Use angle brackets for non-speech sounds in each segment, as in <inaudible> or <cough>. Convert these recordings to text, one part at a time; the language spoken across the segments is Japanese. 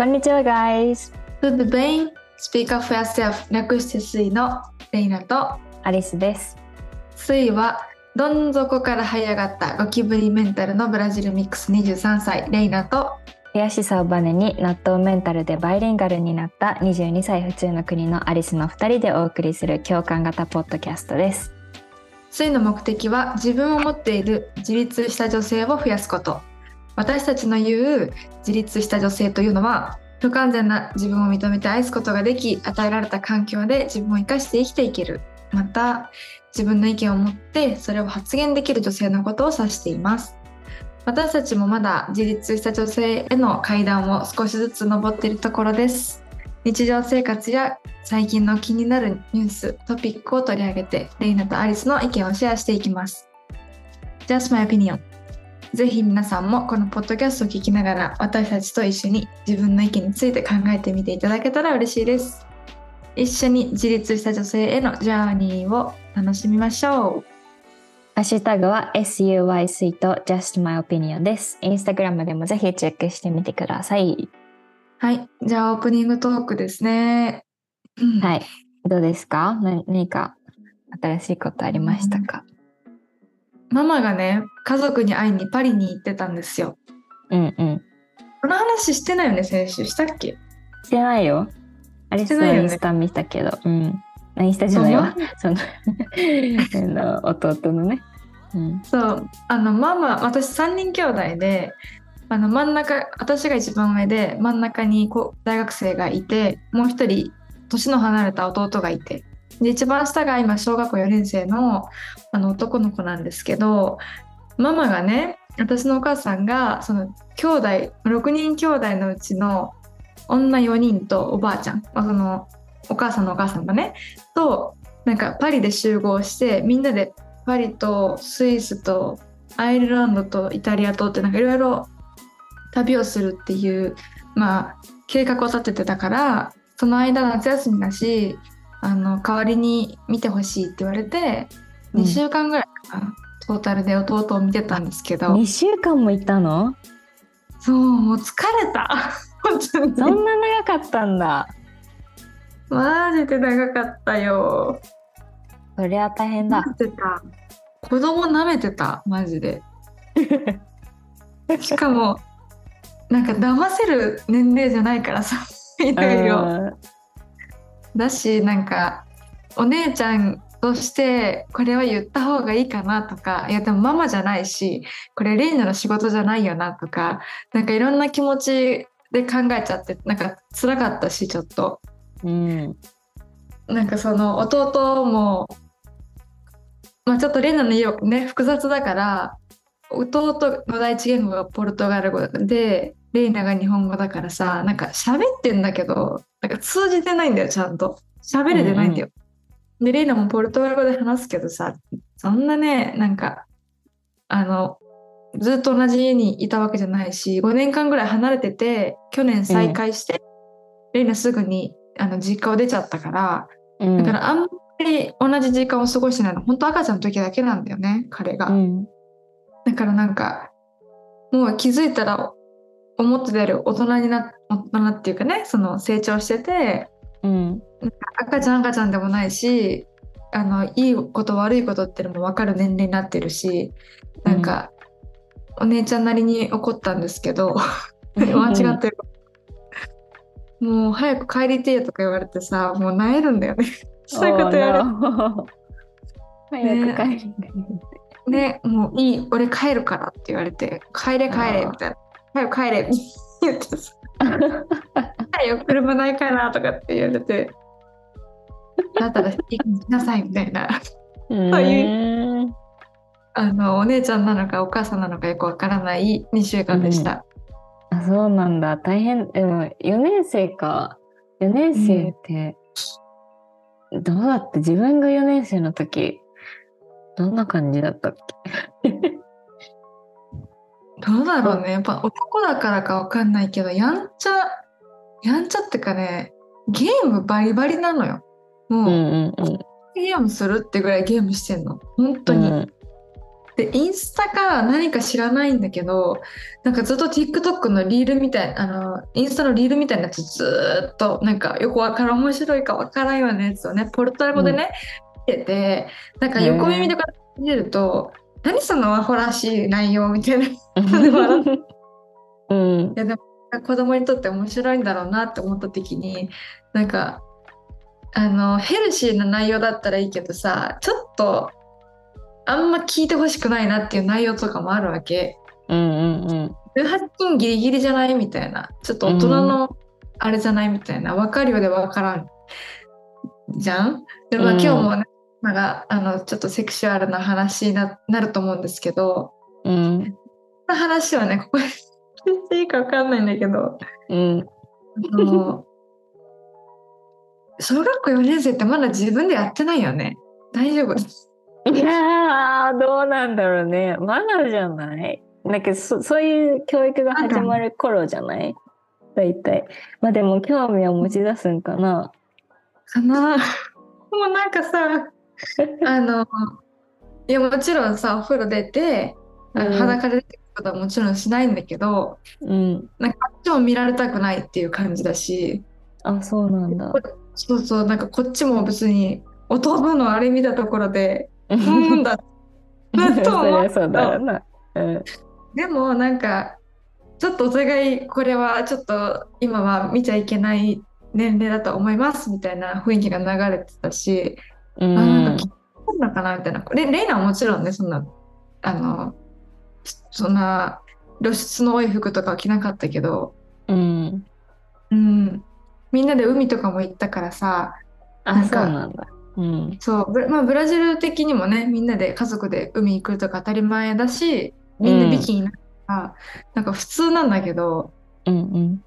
こんにちは、guys. Tudo bem? Speak up for yourself 略してスイのレイナとアリスです。スイはどん底から這い上がったゴキブリメンタルのブラジルミックス23歳レイナと悔しさをバネに納豆メンタルでバイリンガルになった22歳普通の国のアリスの2人でお送りする共感型ポッドキャストです。スイの目的は自分を持っている自立した女性を増やすこと私たちの言う自立した女性というのは不完全な自分を認めて愛すことができ与えられた環境で自分を生かして生きていける。また自分の意見を持ってそれを発言できる女性のことを指しています。私たちもまだ自立した女性への階段を少しずつ登っているところです。日常生活や最近の気になるニューストピックを取り上げてレイナとアリスの意見をシェアしていきます。Just my opinion. ぜひ皆さんもこのポッドキャストを聞きながら私たちと一緒に自分の意見について考えてみていただけたら嬉しいです一緒に自立した女性へのジャーニーを楽しみましょうハッシュタグは SUYC と Just My Opinion です。インスタグラムでもぜひチェックしてみてください。はいじゃあオープニングトークですね、うんはい。どうですか？な何か新しいことありましたか？ママがね家族に会いにパリに行ってたんですようんうん。この話してないよね先週したっけ？してないよ。アリスのしてないよねインスタ見たけど。うん。インスタじゃないわ。その <laughs> あの弟のね。うん。そうあのママ私3人兄弟であの真ん中私が一番上で真ん中にこう大学生がいてもう一人年の離れた弟がいてで一番下が今小学校4年生のあの男の子なんですけどママがね私のお母さんがその兄弟6人兄弟のうちの女4人とおばあちゃん、まあ、そのお母さんのお母さんがねとなんかパリで集合してみんなでパリとスイスとアイルランドとイタリアとっていろいろ旅をするっていうまあ計画を立ててたからその間夏休みだしあの代わりに見てほしいって言われて2週間ぐらいかな、トータルで弟を見てたんですけど。2週間もいたの？そうもう疲れた。<laughs> そんな長かったんだ。マジで長かったよ。そりゃ大変だ。舐めてた。子供舐めてたマジで。<laughs> しかもなんか騙せる年齢じゃないからさいろいろ。うんだしなんかお姉ちゃんとしてこれは言った方がいいかなとかいやでもママじゃないしこれレイナの仕事じゃないよなとかなんかいろんな気持ちで考えちゃってなんか辛かったしちょっとうん。なんかその弟も、まあ、ちょっとレナの家ね複雑だから弟の第一言語がポルトガル語でレイナが日本語だからさなんか喋ってんだけどなんか通じてないんだよちゃんと喋れてないんだよ。でレイナもポルトガル語で話すけどさそんなねなんかあのずっと同じ家にいたわけじゃないし5年間ぐらい離れてて去年再会して、レイナすぐにあの実家を出ちゃったからうんだからあんまり同じ時間を過ごしてないの本当赤ちゃんの時だけなんだよね彼が、うん。だからなんかもう気づいたら思ってたより大人にな大人っていうかねその成長しててうん。赤ちゃん赤ちゃんでもないしあのいいこと悪いことってのも分かる年齢になってるしなんか、お姉ちゃんなりに怒ったんですけど <laughs> 間違ってる。もう早く帰りてえとか言われてさもう萎えるんだよね。<laughs> そういうことやる。Oh. 早く帰る。ね、もういい、俺帰るからって言われて、帰れ帰れみたいな。早く帰れって <laughs> 言ってさ、早く車ないかなとかって言われて、だったらいいにしなさいみたいな。うん。あの、お姉ちゃんなのかお母さんなのかよくわからない2週間でした。あ、そうなんだ。大変。でも、4年生か。4年生って、どうだって自分が4年生の時、どんな感じだったっけ？<laughs> どうだろうね。やっぱ男だからかわかんないけど、やんちゃ、やんちゃってかね、ゲームバリバリなのよ。もう、うんうんうん。ゲームするってぐらいゲームしてんの。本当に。うんでインスタか何か知らないんだけどなんかずっと TikTok のリールみたいあのインスタのリールみたいなやつずーっとなんかよくわからん面白いかわからんようなやつをねポルトガル語でね、見ててなんか横耳とか見てると何そのアホらしい内容みたいなうん <laughs> いやでも子供にとって面白いんだろうなって思った時になんかあのヘルシーな内容だったらいいけどさちょっとあんま聞いてほしくないなっていう内容とかもあるわけ。うんうん18金ギリギリじゃないみたいな。ちょっと大人のあれじゃないみたいな。分かるようで分からん。じゃん？でまあうん。今日もね、なんかあのちょっとセクシュアルな話にななると思うんですけど。うん。話はねここで聞いていいか分かんないんだけど。うん。あの小学校4年生ってまだ自分でやってないよね。大丈夫。いやーどうなんだろうね。まだじゃない？なんかそそういう教育が始まる頃じゃない？大体。まあでも興味を持ち出すんかな。かな。もうなんかさ、<laughs> あの、いやもちろんさ、お風呂出て、あのうん。裸で出てくることはもちろんしないんだけど、うん。なんかあっちも見られたくないっていう感じだし、あそうなんだそうそう、なんかこっちも別に弟のあれ見たところで、うーんだ。<laughs> でもなんかちょっとお互いこれはちょっと今は見ちゃいけない年齢だと思いますみたいな雰囲気が流れてたし、うあなんかかなみたいな。レレイナはもちろんねそんなあのそんな露出の多い服とかは着なかったけど、うん。うん、みんなで海とかも行ったからさなあそうなんだ。うん。そうブ,、まあ、ブラジル的にもねみんなで家族で海行くとか当たり前だしみんなビキニなから、なんか普通なんだけどうんうん。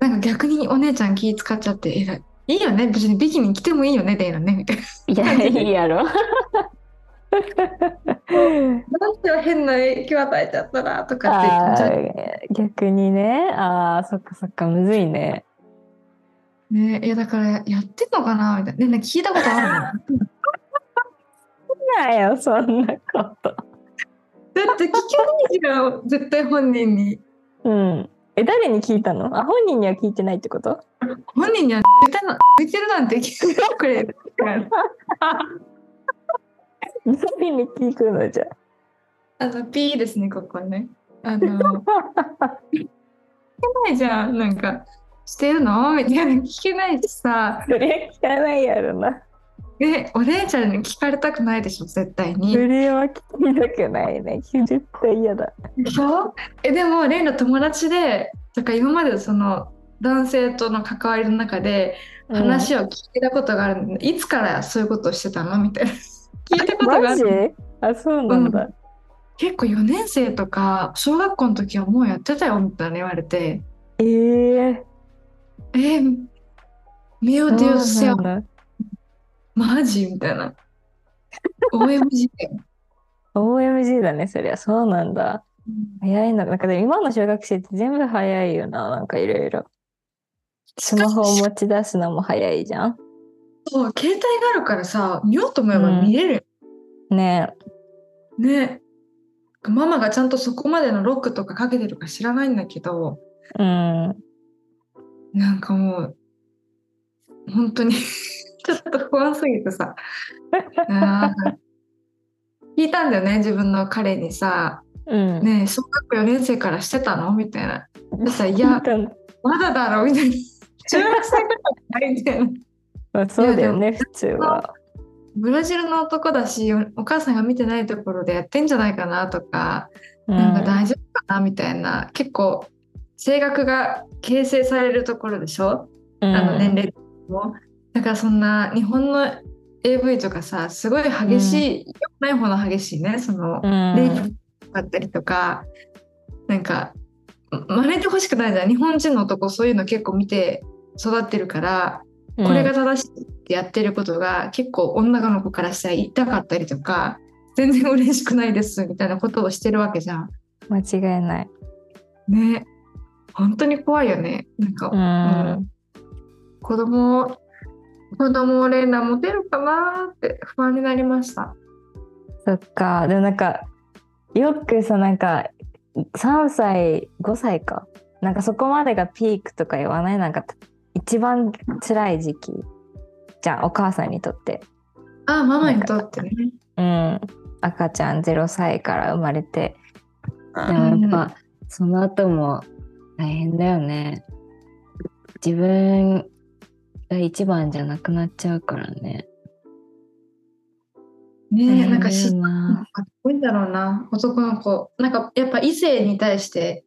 なんか逆にお姉ちゃん気使っちゃってえらいいいよね別にビキニ着てもいいよねレイナねみたいな。いやいいやろ。<laughs> なんで変な影響与えちゃったらとかって逆にね。あーそっかそっかむずいねねいやだからやってんのかな？みたいな。ねね聞いたことあるの？だなよそんなこと。って聞けないじゃん絶対本人に。うん。え誰に聞いたの？あ本人には聞いてないってこと？本人には抜いたの抜いてるなんて聞いてくれ <laughs> に聞くのじゃ？あの P ですねここね。あの <laughs> 聞けないじゃんなんかしてるの？みたいな聞けないしさ。それは聞かないやろな。ねお姉ちゃんに聞かれたくないでしょ絶対そに。れは聞きたくないね。絶対嫌だ。でしょ？えでもレイの友達でとか今までその男性との関わりの中で話を聞いたことがあるんで、いつからそういうことをしてたの？みたいな。聞いたことがあるあそうなんだ、結構4年生とか小学校の時はもうやってたよみたいな言われて。えええー、Deus そうだ。マジ？みたいな。OMG だよ。OMG だねそりゃそうなんだ。早いの。なんかでも今の小学生って全部早いよな。なんかいろいろ。スマホを持ち出すのも早いじゃん。そう携帯があるからさ見ようと思えば見れるよ。ね。ね。ママがちゃんとそこまでのロックとかかけてるか知らないんだけど。えうんなんかもう本当に <laughs> ちょっと不安すぎてさ。<laughs> 聞いたんだよね自分の彼にさ。うん「ねえ小学校4年生からしてたの?」みたいな。そしたら「<laughs> いやまだだろ」みたいな「中学生くらいみたいな。まあ、そうだよね普通は。ブラジルの男だしお母さんが見てないところでやってんじゃないかなとかうん。なんか大丈夫かな？みたいな。結構性格が形成されるところでしょ？あの年齢も。だからそんな日本の AV とかさすごい激しい、良くない方の激しいねそのうん。レイプだったりとかなんか真似てほしくないじゃん。日本人の男そういうの結構見て育ってるからこれが正しいってやってることが結構女の子からしたら痛かったりとか全然嬉しくないですみたいなことをしてるわけじゃん。間違いない。ね本当に怖いよね。なんか、うん。うん。子供子供をレーナ持てるかなって不安になりました。そっか。でもなんかよくさなんか3歳5歳か。なんかそこまでがピークとか言わない。なんか一番辛い時期。じゃんお母さんにとって。あママにとってね。うん。赤ちゃん0歳から生まれて。でもやっぱ、その後も大変だよね。自分が一番じゃなくなっちゃうからね。ねえな。んかしなかっこいいんだろうな。男の子。なんかやっぱ異性に対して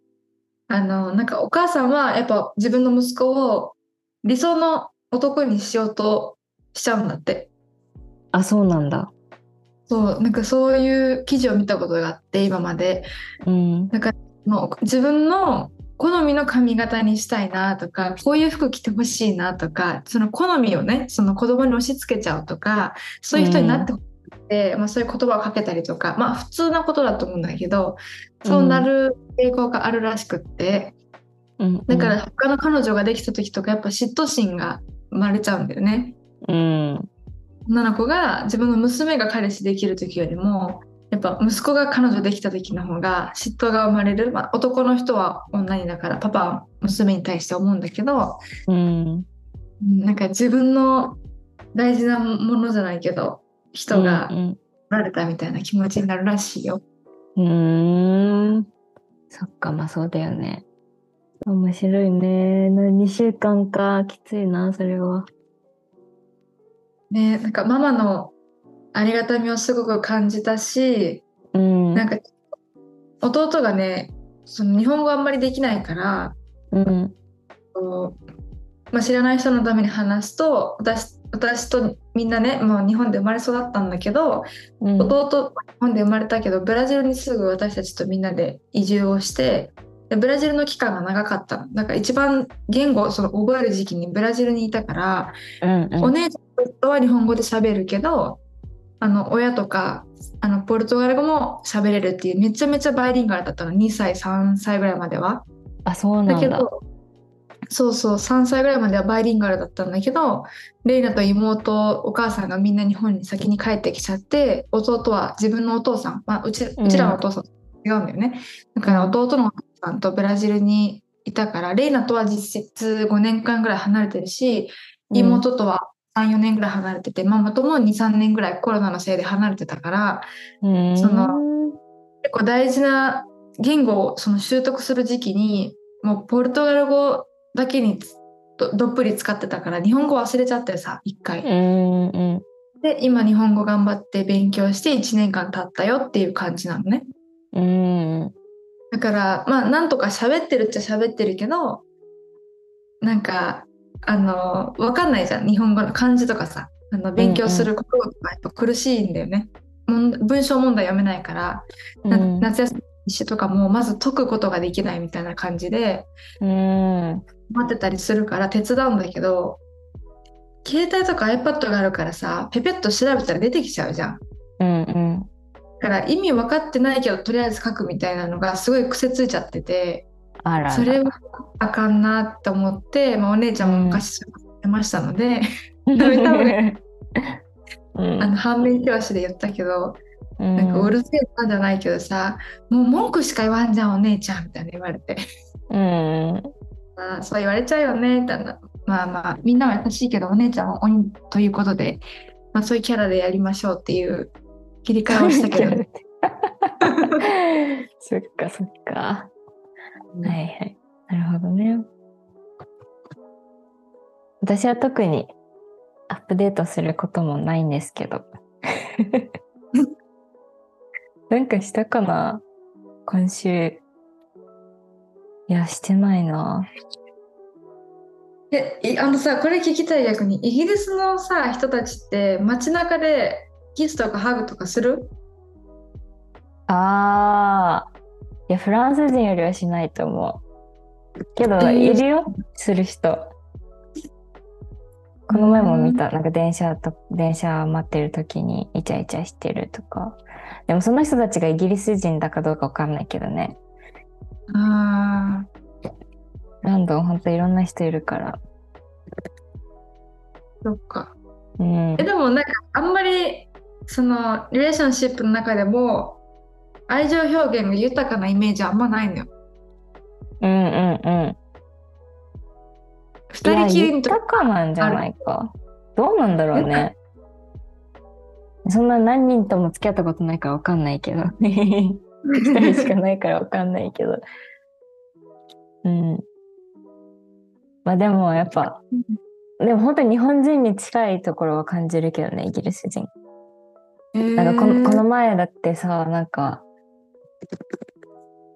あのなんかお母さんはやっぱ自分の息子を理想の男にしようとしちゃうんだって。あそうなんだ。そう。なんかそういう記事を見たことがあって今まで。うん。もう自分の好みの髪型にしたいなとかこういう服着てほしいなとかその好みをねその子供に押し付けちゃうとかそういう人になってほしくて、まあ、そういう言葉をかけたりとかまあ普通なことだと思うんだけどそうなる傾向があるらしくって、うん。だから他の彼女ができた時とかやっぱ嫉妬心が生まれちゃうんだよね。うん。女の子が自分の娘が彼氏できる時よりもやっぱ息子が彼女できた時の方が嫉妬が生まれる、まあ、男の人は女にだからパパは娘に対して思うんだけどうん。うんなんか自分の大事なものじゃないけど人がうん取られたみたいな気持ちになるらしいよ。うんうーん。そっかまあそうだよね。面白いね。2週間か。きついなそれは。ねなんかママのありがたみをすごく感じたしうん。なんか弟がねその日本語あんまりできないからうん。こうまあ、知らない人のために話すと私私とみんなねもう日本で生まれ育ったんだけど、うん。弟日本で生まれたけどブラジルにすぐ私たちとみんなで移住をしてでブラジルの期間が長かったの。だから一番言語をその覚える時期にブラジルにいたから、うんうん。お姉ちゃんとは日本語で喋るけどあの親とかあのポルトガル語も喋れるっていうめちゃめちゃバイリンガルだったの2歳3歳ぐらいまでは。あそうなんだ。だけどそうそう3歳ぐらいまではバイリンガルだったんだけどレイナと妹お母さんがみんな日本に先に帰ってきちゃって弟は自分のお父さん、まあ、うちうちらのお父さんと違うんだよね、だから弟のお父さんとブラジルにいたからレイナとは実質5年間ぐらい離れてるし妹とは34年ぐらい離れてて、ママとも23年ぐらいコロナのせいで離れてたからうんその結構大事な言語をその習得する時期にもうポルトガル語だけにどどっぷり使ってたから日本語忘れちゃってさ一回、で今日本語頑張って勉強して1年間経ったよっていう感じなのね。うん。だからまあなんとか喋ってるっちゃ喋ってるけどなんかあの分かんないじゃん。日本語の漢字とかさ。あの勉強することとかやっぱ苦しいんだよね、もん文章問題読めないから。なうん。夏休みとかもまず解くことができないみたいな感じで。うん。待ってたりするから手伝うんだけど携帯とか iPad があるからさペペッと調べたら出てきちゃうじゃん。うんうん。だから意味分かってないけどとりあえず書くみたいなのがすごい癖ついちゃっててそれはあかんなって思って、まあ、お姉ちゃんも昔そうやってましたので、うん。<laughs> あの反面教師で言ったけど、うん。なんかうるせえなんじゃないけどさもう文句しか言わんじゃんお姉ちゃんみたいな言われて。うん。あーそう言われちゃうよねみたいなまあまあみんなは優しいけどお姉ちゃんは鬼ということで、まあ、そういうキャラでやりましょうっていう切り替えをしたけど <laughs> そっかそっか。はいはい。なるほどね。私は特にアップデートすることもないんですけど。<laughs> なんかしたかな？今週。いや、してないな。えいあのさこれ聞きたい逆にイギリスのさ人たちって街中でキスとかハグとかする？あー。いや、フランス人よりはしないと思う。けど、えーいるよ、する人。この前も見た、なんか電車と、電車待ってる時にイチャイチャしてるとか。でもその人たちがイギリス人だかどうかわかんないけどね。あロンドンほんといろんな人いるから。ーそっかうんえ。でもなんかあんまりそのリレーションシップの中でも愛情表現が豊かなイメージあんまないのよ。うんうんうん。二人きりの時豊かなんじゃないか。どうなんだろうね。そんな何人とも付き合ったことないからわかんないけど。一人しかないからわかんないけど。うん。まあでもやっぱ、でも本当に日本人に近いところは感じるけどね、イギリス人。なんかこのこの前だってさ、なんか、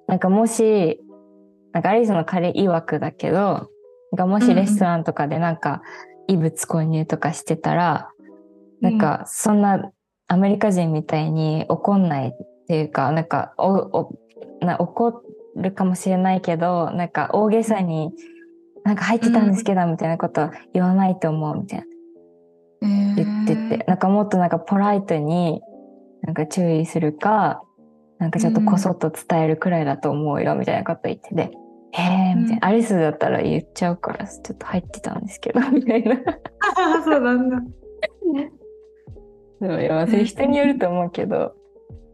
なんかもし、なんかアリスの彼曰くだけど、なんかもしレストランとかでなんか異物購入とかしてたら、なんかそんなアメリカ人みたいに怒んないっていうか、なんかおおな怒るかもしれないけど、なんか大げさに、なんか入ってたんですけど、みたいなことは言わないと思うみたいな。言ってて、なんかもっとなんかポライトになんか注意するか、なんかちょっとこそっと伝えるくらいだと思うよみたいなこと言ってて、へえみたいな、アリスだったら言っちゃうからちょっと入ってたんですけど <laughs> みたいな。あそうなんだ。そういやそれ人によると思うけど、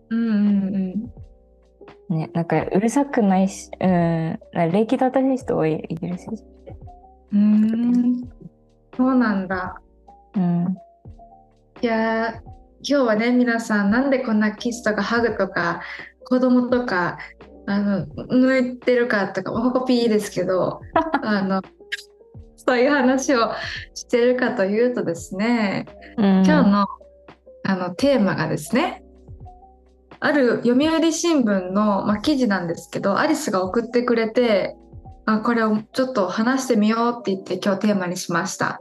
うんうんね、なんかうるさくないし、うん、礼儀正しい人多いイギリス人。うん。うん。そうなんだ。うん。いやー今日はね皆さんなんでこんなキスとかハグとか子供とかあの抜いてるかとかほこピーですけど <laughs> あのそういう話をしてるかというとですねうん、今日のあのテーマがですねある読売新聞の、まあ、記事なんですけどアリスが送ってくれてあこれをちょっと話してみようって言って今日テーマにしました。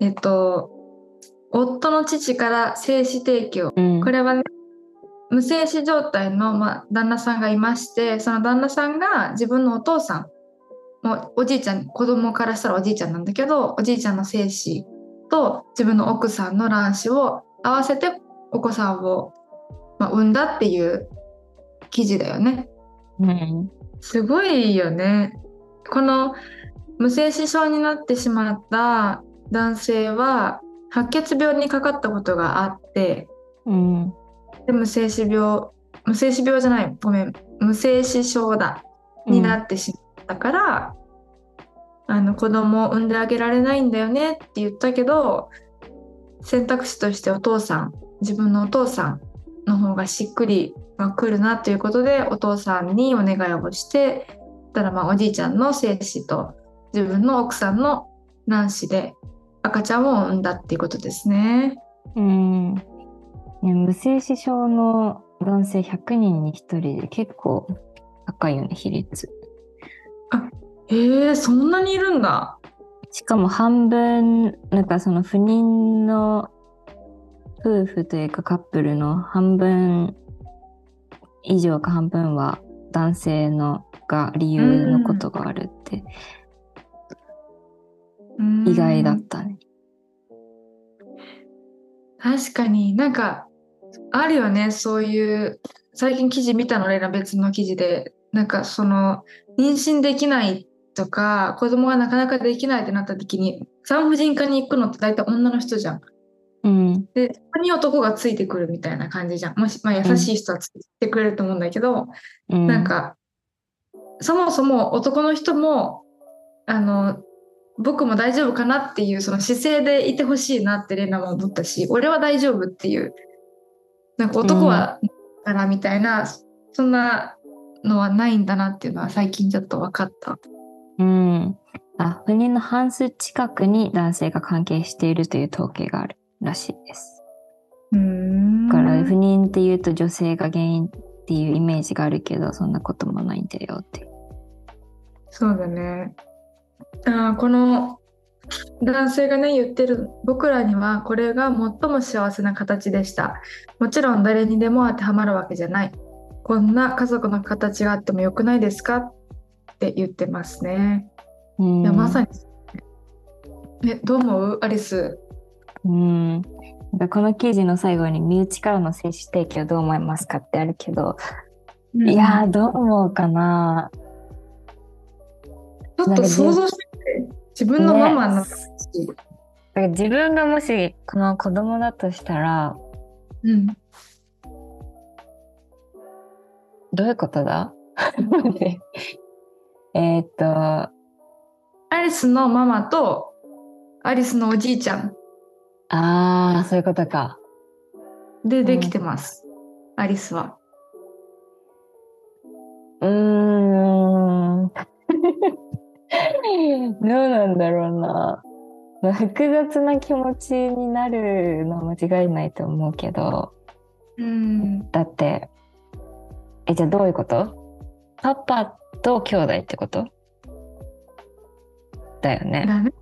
えっと夫の父から精子提供うん、これはね無精子状態の、まあ、旦那さんがいましてその旦那さんが自分のお父さんもうおじいちゃん子供からしたらおじいちゃんなんだけどおじいちゃんの精子と自分の奥さんの卵子を合わせてお子さんを、まあ、産んだっていう記事だよね。うん、すごいよね。この無精子症になってしまった男性は白血病にかかったことがあってうん、で無精子病無精子病じゃないごめん無精子症だになってしまったから、あの子供を産んであげられないんだよねって言ったけど選択肢としてお父さん自分のお父さんの方がしっくりが来るなということでお父さんにお願いをしてたらまあおじいちゃんの精子と自分の奥さんの卵子で赤ちゃんを産んだっていうことですね。うん。ね、無精子症の男性100人に1人で結構高いよね、比率。へえそんなにいるんだ。しかも半分、なんかその不妊の夫婦というかカップルの半分以上か半分は男性のが理由のことがあるってうん意外だったね。確かになんかあるよねそういう最近記事見たの？レラ別の記事でなんかその妊娠できないとか子供がなかなかできないってなった時に産婦人科に行くのって大体女の人じゃん。うん。でそこに男がついてくるみたいな感じじゃん。もし、まあ、優しい人はついてくれると思うんだけど、うん、なんかそもそも男の人もあの僕も大丈夫かなっていうその姿勢でいてほしいなってレナも思ったし俺は大丈夫っていうなんか男はからみたいな、そんなのはないんだなっていうのは最近ちょっと分かった。うん。あ、不妊の半数近くに男性が関係しているという統計があるらしいです。うんだから不妊っていうと女性が原因っていうイメージがあるけど、そんなこともないんだよって。そうだね。あーこの男性がね言ってる僕らにはこれが最も幸せな形でした。もちろん誰にでも当てはまるわけじゃない。こんな家族の形があってもよくないですかって言ってますね。うん。いやまさに。えどう思う？アリス。うん。この記事の最後に身内からの精子提供どう思いますかってあるけど、いやーどう思うかなちょっと想像して自分のママの、ねだから自分がもしこの子供だとしたらうん。どういうことだ？<laughs> えーっと、アリスのママとアリスのおじいちゃん。ああ、そういうことか。でできてます、アリスは。うーん。<laughs> うなんだろうな。まあ複雑な気持ちになるのは間違いないと思うけど、うん。だって、え、じゃあどういうこと？パパと兄弟ってこと？だよね。だね。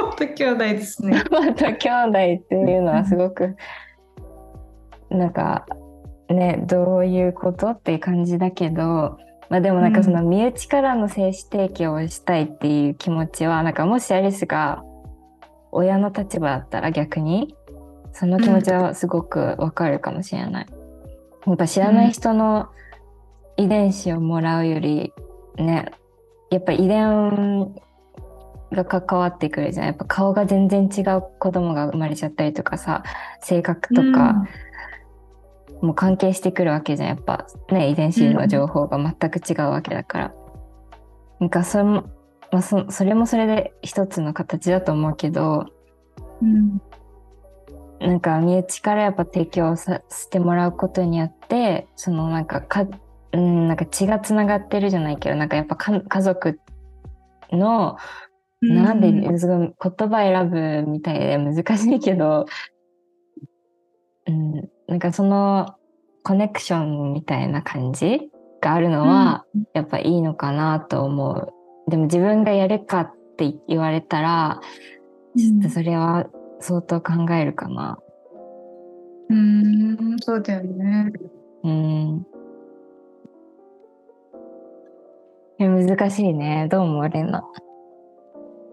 本当兄弟ですね。<laughs> パパと兄弟っていうのはすごく、なんか、ね、どういうこと？っていう感じだけど、まあでもなんかその身内からの精子提供をしたいっていう気持ちは、なんかもしアリスが親の立場だったら逆に、その気持ちはすごくわかるかもしれない。やっぱ知らない人の遺伝子をもらうより、ね、やっぱ遺伝が関わってくるじゃん。やっぱ顔が全然違う子供が生まれちゃったりとかさ、性格とか、もう関係してくるわけじゃん。やっぱね、遺伝子の情報が全く違うわけだから。なんかそれも、まあ、そそれもそれで一つの形だと思うけど、うん。なんか身内からやっぱ提供させてもらうことによって、そのなんかか、うん、なんか血がつながってるじゃないけど、なんかやっぱか家族の、なんで、すごい言葉選ぶみたいで難しいけど、うん、なんかそのコネクションみたいな感じがあるのは、やっぱいいのかなと思う。でも自分がやるかって言われたら、ちょっとそれは相当考えるかな。うん、そうだよね。うん。いや難しいね。どう思うレナ？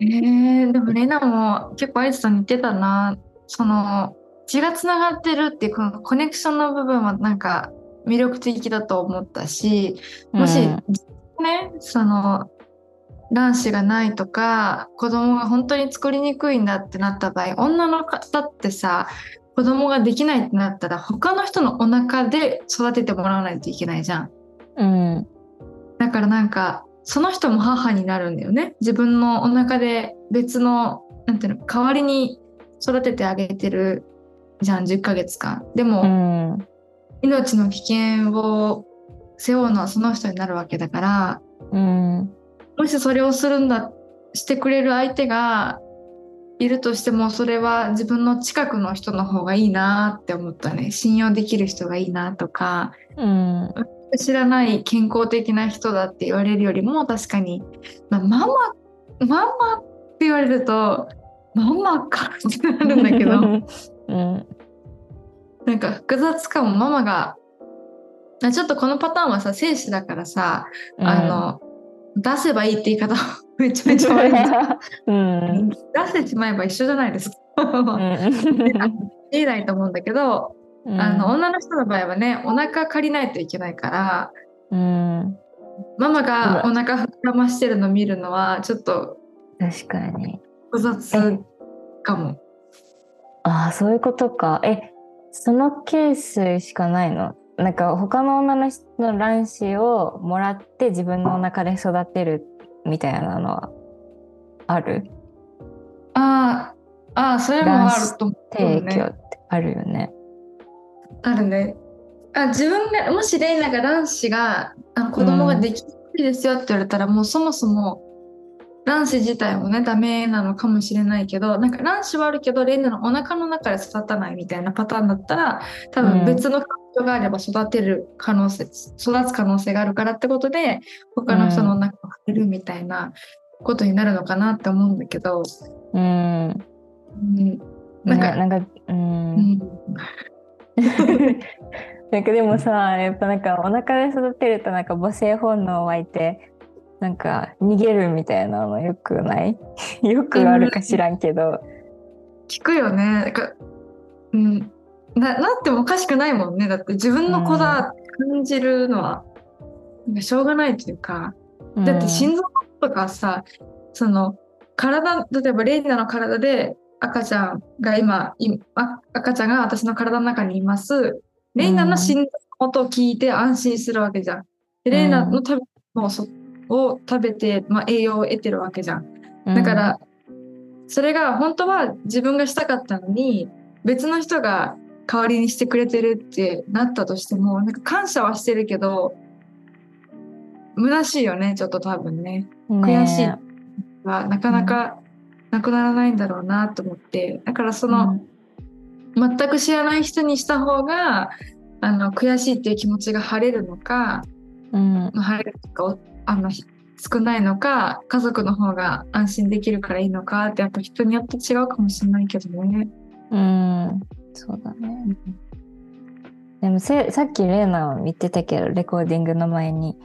えー、でもレナも結構アイスさんに言ってたな。その血がつながってるっていうこのコネクションの部分はなんか魅力的だと思ったし、もし、うんね、その卵子がないとか子供が本当に作りにくいんだってなった場合女の方ってさ子供ができないってなったら他の人のお腹で育ててもらわないといけないじゃん。うん。だからなんかその人も母になるんだよね自分のお腹で別のなんていうの代わりに育ててあげてるじゃん10ヶ月間でも、うん。命の危険を背負うのはその人になるわけだからうん。もしそれをするんだしてくれる相手がいるとしてもそれは自分の近くの人の方がいいなって思ったね信用できる人がいいなとかうん。知らない健康的な人だって言われるよりも確かに、まあ、ママママって言われるとママかってなるんだけど <laughs> うん。なんか複雑かもママがあちょっとこのパターンはさ精子だからさ、あの出せばいいって言い方 <laughs> めちゃめちゃ悪いん <laughs> うん。出してしまえば一緒じゃないですか。言えないと思うんだけど、うん。あの女の人の場合はねお腹借りないといけないからうん。ママがお腹膨らましてるの見るのはちょっと確かに。複雑かも。ああ、そういうことか。え、そのケースしかないの？なんか他の女の人の卵子をもらって自分のお腹で育てるみたいなのは？ある？ああそれもあると思う、提供ね。ってあるよね。あるね。あ自分がもしレイナが卵子があの子供ができにくいですよって言われたら、もうそもそも卵子自体もねダメなのかもしれないけどなんか卵子はあるけどレイナのお腹の中で育たないみたいなパターンだったら多分別の環境があれば育てる可能性、育つ可能性があるからってことで他の人のお腹を入れるみたいなことになるのかなって思うんだけど、うん。うん、なんか、んか、う。うんん、<laughs> なんかでもさ、やっぱなんかお腹で育てるとなんか母性本能湧いて、なんか逃げるみたいなのよくない？<laughs> よくあるか知らんけど。聞くよね。なんかうん、ななってもおかしくないもんね。だって自分の子だって感じるのは、なんかしょうがないというか、だって心臓とかさ、その体、例えばレイナの体で赤ちゃんが今、赤ちゃんが私の体の中にいます。レイナの心臓音を聞いて安心するわけじゃん。でレイナの食べ物そを食べて、まあ、栄養を得てるわけじゃん。だか、ら、それが本当は自分がしたかったのに別の人が代わりにしてくれてるってなったとしてもなんか感謝はしてるけど虚しいよねちょっと多分ね。うん悔しい。ねはなかなかなくならないんだろうなと思って。だからその、全く知らない人にした方があの悔しいっていう気持ちが晴れるのか、うん、まあ晴れるとかおあのひ少ないのか家族の方が安心できるからいいのかってやっぱ人によって違うかもしれないけどね。うん、そうだね。でもせさっきレイナ言ってたけどレコーディングの前に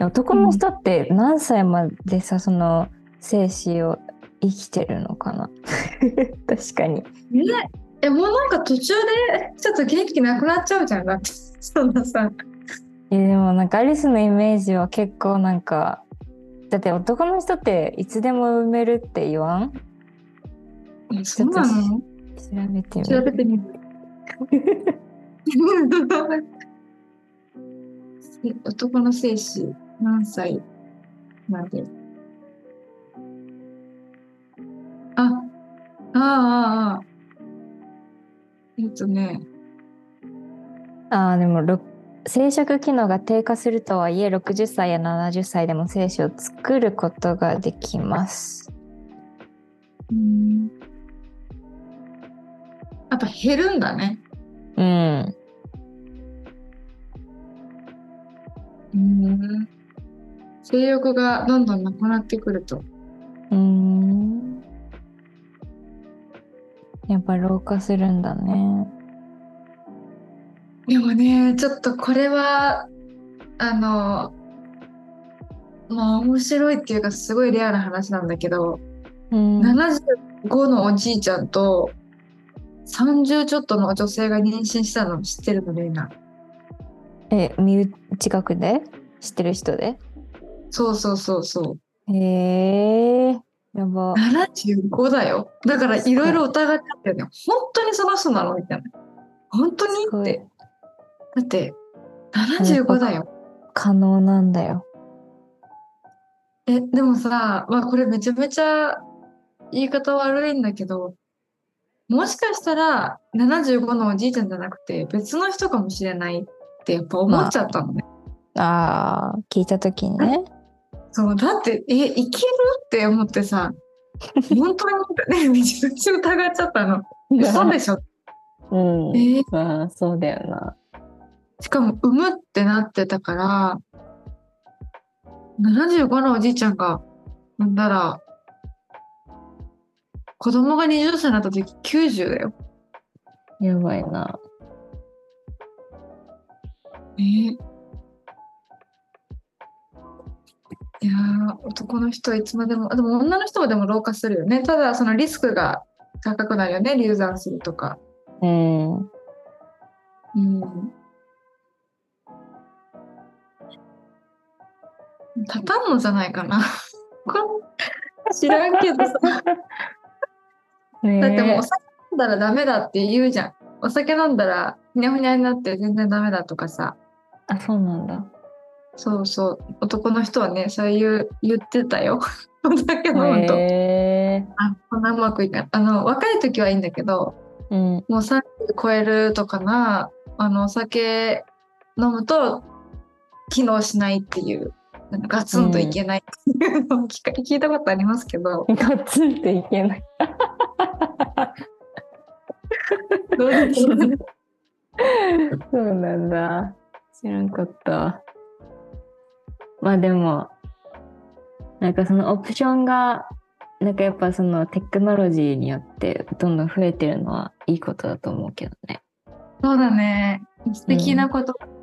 男の人って何歳までさその生死を生きてるのかな？<laughs> 確かに。ねえもうなんか途中でちょっと元気なくなっちゃうじゃんだってそんなさ。いやでもなんかアリスのイメージは結構なんかだって男の人っていつでも産めるって言わん？えそうなの？調べてみ調べる。てみる。え <laughs> 男の精子何歳まで？あ、ああ、ああ。えっとね、ああでもろ生殖機能が低下するとはいえ60歳や70歳でも精子を作ることができます。うん。やっぱ減るんだね。うん。うん。性欲がどんどんなくなってくると。うーん。やっぱ老化するんだね。でもね、ちょっとこれは、あの、まあ面白いっていうかすごいレアな話なんだけど、うん。75のおじいちゃんと30ちょっとの女性が妊娠したの知ってるのレイナ？え、身内近くで？知ってる人で？そうそうそうそう。へえやば。75だよ。だからいろいろ疑っちゃったよね。本当にその人なの？みたいな。本当に？って。だって75だよ。可能なんだよ。え、でもさ、まあこれめちゃめちゃ言い方悪いんだけど、もしかしたら75のおじいちゃんじゃなくて別の人かもしれないってやっぱ思っちゃったのね。ああ、聞いたときにね。そう、だって、え、いけるって思ってさ、本当にね、<laughs> めちゃめちゃ疑っちゃったの。嘘でしょ？<laughs> うんえー？まあ、そうだよな。しかも産むってなってたから、75のおじいちゃんが産んだら、子供が20歳になった時90だよ。やばいな。えーいやー男の人はいつまでも、あでも女の人はでも老化するよね。ただそのリスクが高くなるよね、流産するとか。うん。うん。立たんのじゃないかな。知らんけどさ。だってもうお酒飲んだらダメだって言うじゃん。お酒飲んだらふにゃふにゃになって全然ダメだとかさ。あ、そうなんだ。そうそう。男の人はね、そういう言ってたよ。お酒飲むと。あ、こんなうまくいか。あの、若い時はいいんだけど、うん。もう30超えるとかな、あの、お酒飲むと機能しないっていう、なんかガツンといけないっていうのを聞か聞いたことありますけど、<laughs> ガツンっていけない。どうですかそうなんだ。知らんかった。まあでも、なんかそのオプションが、なんかやっぱそのテクノロジーによってどんどん増えてるのはいいことだと思うけどね。そうだね。素敵なこと、ね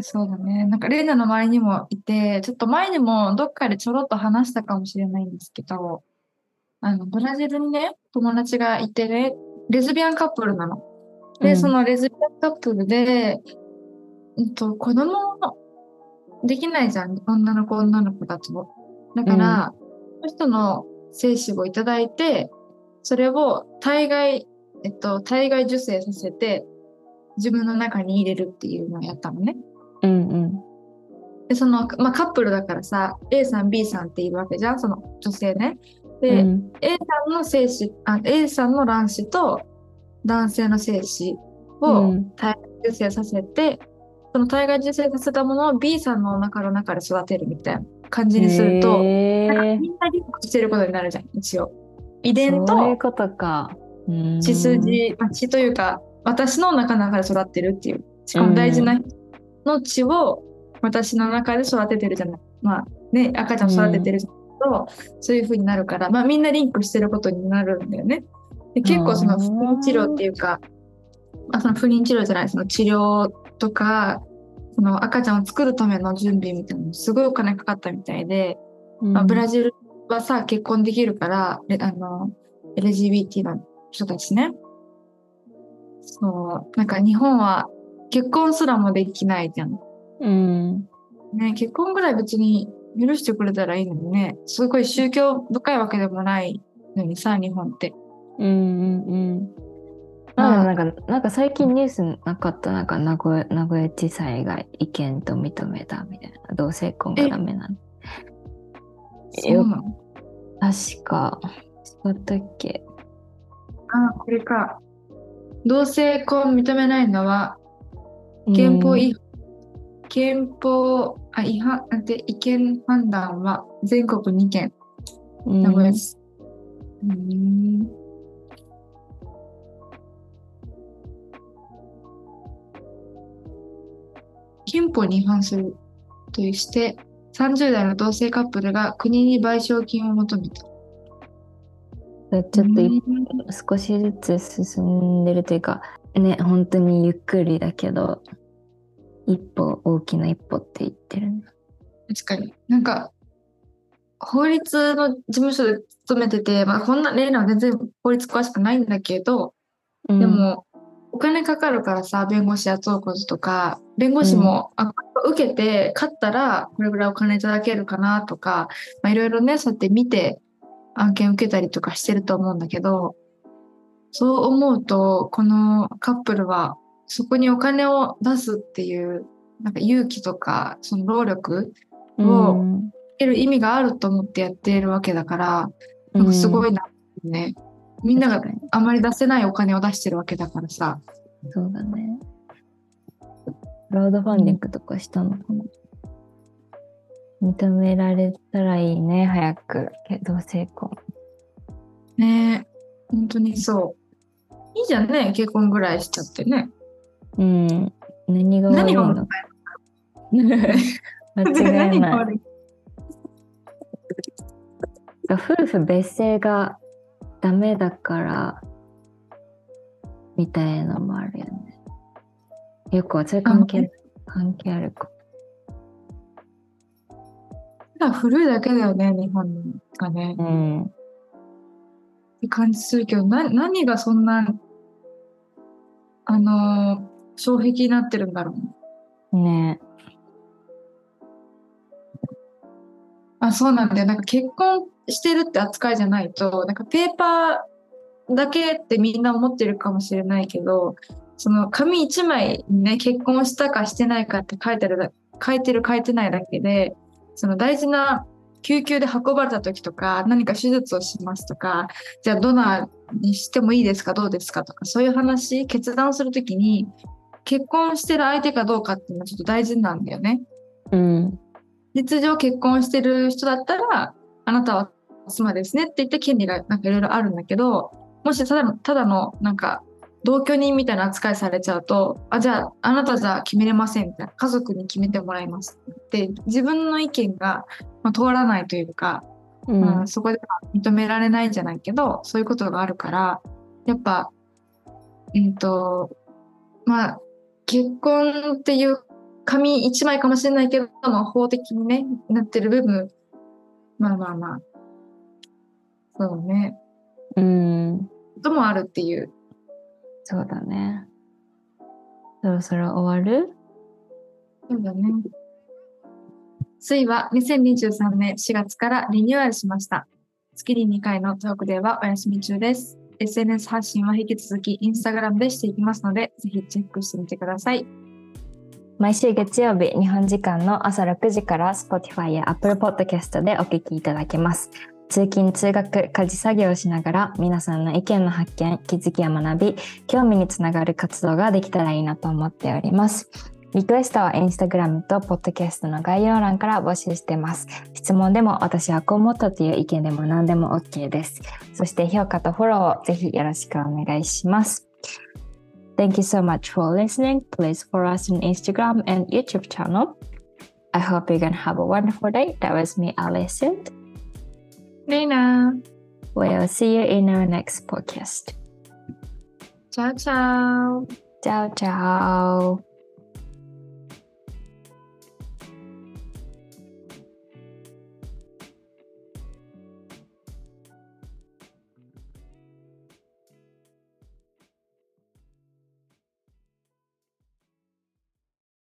そうだね。なんか、レイナの周りにもいて、ちょっと前にもどっかでちょろっと話したかもしれないんですけど、あの、ブラジルにね、友達がいてね、レズビアンカップルなの。で、うんそのレズビアンカップルで、うんと、子供できないじゃん。女の子、女の子だと。だから、その人の精子をいただいて、それを体外、えっと、体外受精させて、自分の中に入れるっていうのをやったのね。うんうん。で、その、まあ、カップルだからさ、A さん、B さんっているわけじゃん、その女性ね。で、うん、A さんの精子あ、A さんの卵子と男性の精子をうん体外受精させて、その体外受精させたものを B さんのお腹の中で育てるみたいな感じにすると、なんかへみんなリンクしてることになるじゃん、一応。遺ー伝とそういうことか。うん血筋、まあ、血というか、私の中の中で育ってるっていう。しかも大事な人の血を私の中で育ててるじゃない。まあね、赤ちゃんを育ててると、そういう風になるから、まあみんなリンクしてることになるんだよね。で結構その不妊治療っていうか、あその不妊治療じゃない、その治療とか、その赤ちゃんを作るための準備みたいなのすごいお金かかったみたいで、まあ、ブラジルはさ、結婚できるから、レあの、LGBT の人たちね。そう、なんか日本は結婚すらもできないじゃん。うん。ね、結婚ぐらい別に許してくれたらいいのにね、すごい宗教深いわけでもないのにさ、日本って。うんうんうん。まあ、なんか、なんか最近ニュースなかった、なんか名古屋、名古屋地裁が違憲と認めたみたいな、同性婚がダメなの。そうなの？確か、違ったっけ？あ、これか。同性婚認めないのは憲法違反、憲法あ違反。なんて違憲判断は全国2件。うん。名古屋です。うん。憲法に違反するとして30代の同性カップルが国に賠償金を求めた。ちょっと少しずつ進んでるというか、ね、本当にゆっくりだけど、一歩、大きな一歩って言ってるね。確かに。なんか、法律の事務所で勤めてて、まあ、こんな例のは全然法律詳しくないんだけど、うんで、も、お金かかるからさ、弁護士雇うこととか、弁護士も、あ、受けて、勝ったら、これぐらいお金いただけるかなとか、まあ、いろいろね、そうやって見て、案件受けたりとかしてると思うんだけど、そう思うと、このカップルは、そこにお金を出すっていう、なんか勇気とか、その労力をうん得る意味があると思ってやっているわけだから、なんかすごいな、ね。みんながあまり出せないお金を出してるわけだからさ。そうだね。クラウドファンディングとかしたのかな。認められたらいいね、早く。けど成功。ねえ、本当にそう。いいじゃんね、結婚ぐらいしちゃってね。うん。何が悪い何がの？<laughs> 間違いない夫婦別姓がダメだから、みたいなのもあるよね。よくそれ関係関係あるか。古いだけだよね、日本がね。っうん。て感じするけど、な何がそんな、あのー障壁になってるんだろうね。ねあ、そうなんだよ。なんか結婚してるって扱いじゃないと、なんかペーパーだけってみんな思ってるかもしれないけど、その紙一枚にね、結婚したかしてないかって書いてるだ、書いてる書いてないだけで、その大事な救急で運ばれた時とか、何か手術をしますとか、じゃあドナーにしてもいいですかどうですかとか、そういう話、決断するときに、結婚してる相手かどうかっていうのはちょっと大事なんだよね。うん。実情結婚してる人だったら、あなたは妻ですねって言って権利がなんかいろいろあるんだけど、もしただの、ただのなんか同居人みたいな扱いされちゃうと、あ、じゃああなたじゃ決めれませんみたいな。家族に決めてもらいますって、自分の意見が、まあ、通らないというか、うん。まあそこでは認められないんじゃないけど、そういうことがあるから、やっぱ、うんと、まあ、結婚っていう紙一枚かもしれないけど、まあ、法的にね、なってる部分、まあまあまあ、そうね、うん。こともあるっていう。そうだね。そろそろ終わる？そうだね。水は2023年4月からリニューアルしました。月に2回のトークデーはお休み中です。SNS 発信は引き続き Instagram でしていきますので、ぜひチェックしてみてください。毎週月曜日、日本時間の朝6時から Spotify や Apple Podcast でお聞きいただけます。通勤・通学、家事作業をしながら皆さんの意見の発見、気づきや学び、興味につながる活動ができたらいいなと思っております。リクエストは Instagram と Podcast の概要欄から募集してます。質問でも私はこう思ったという意見でも何でも OK です。そして評価とフォローをぜひよろしくお願いします。Thank you so much for listening. Please follow us on Instagram and YouTube channel. I hope you're gonna have a wonderful day. That was me, Alison. レイナ We'll see you in our next podcast. チャオチャオ Ciao, ciao.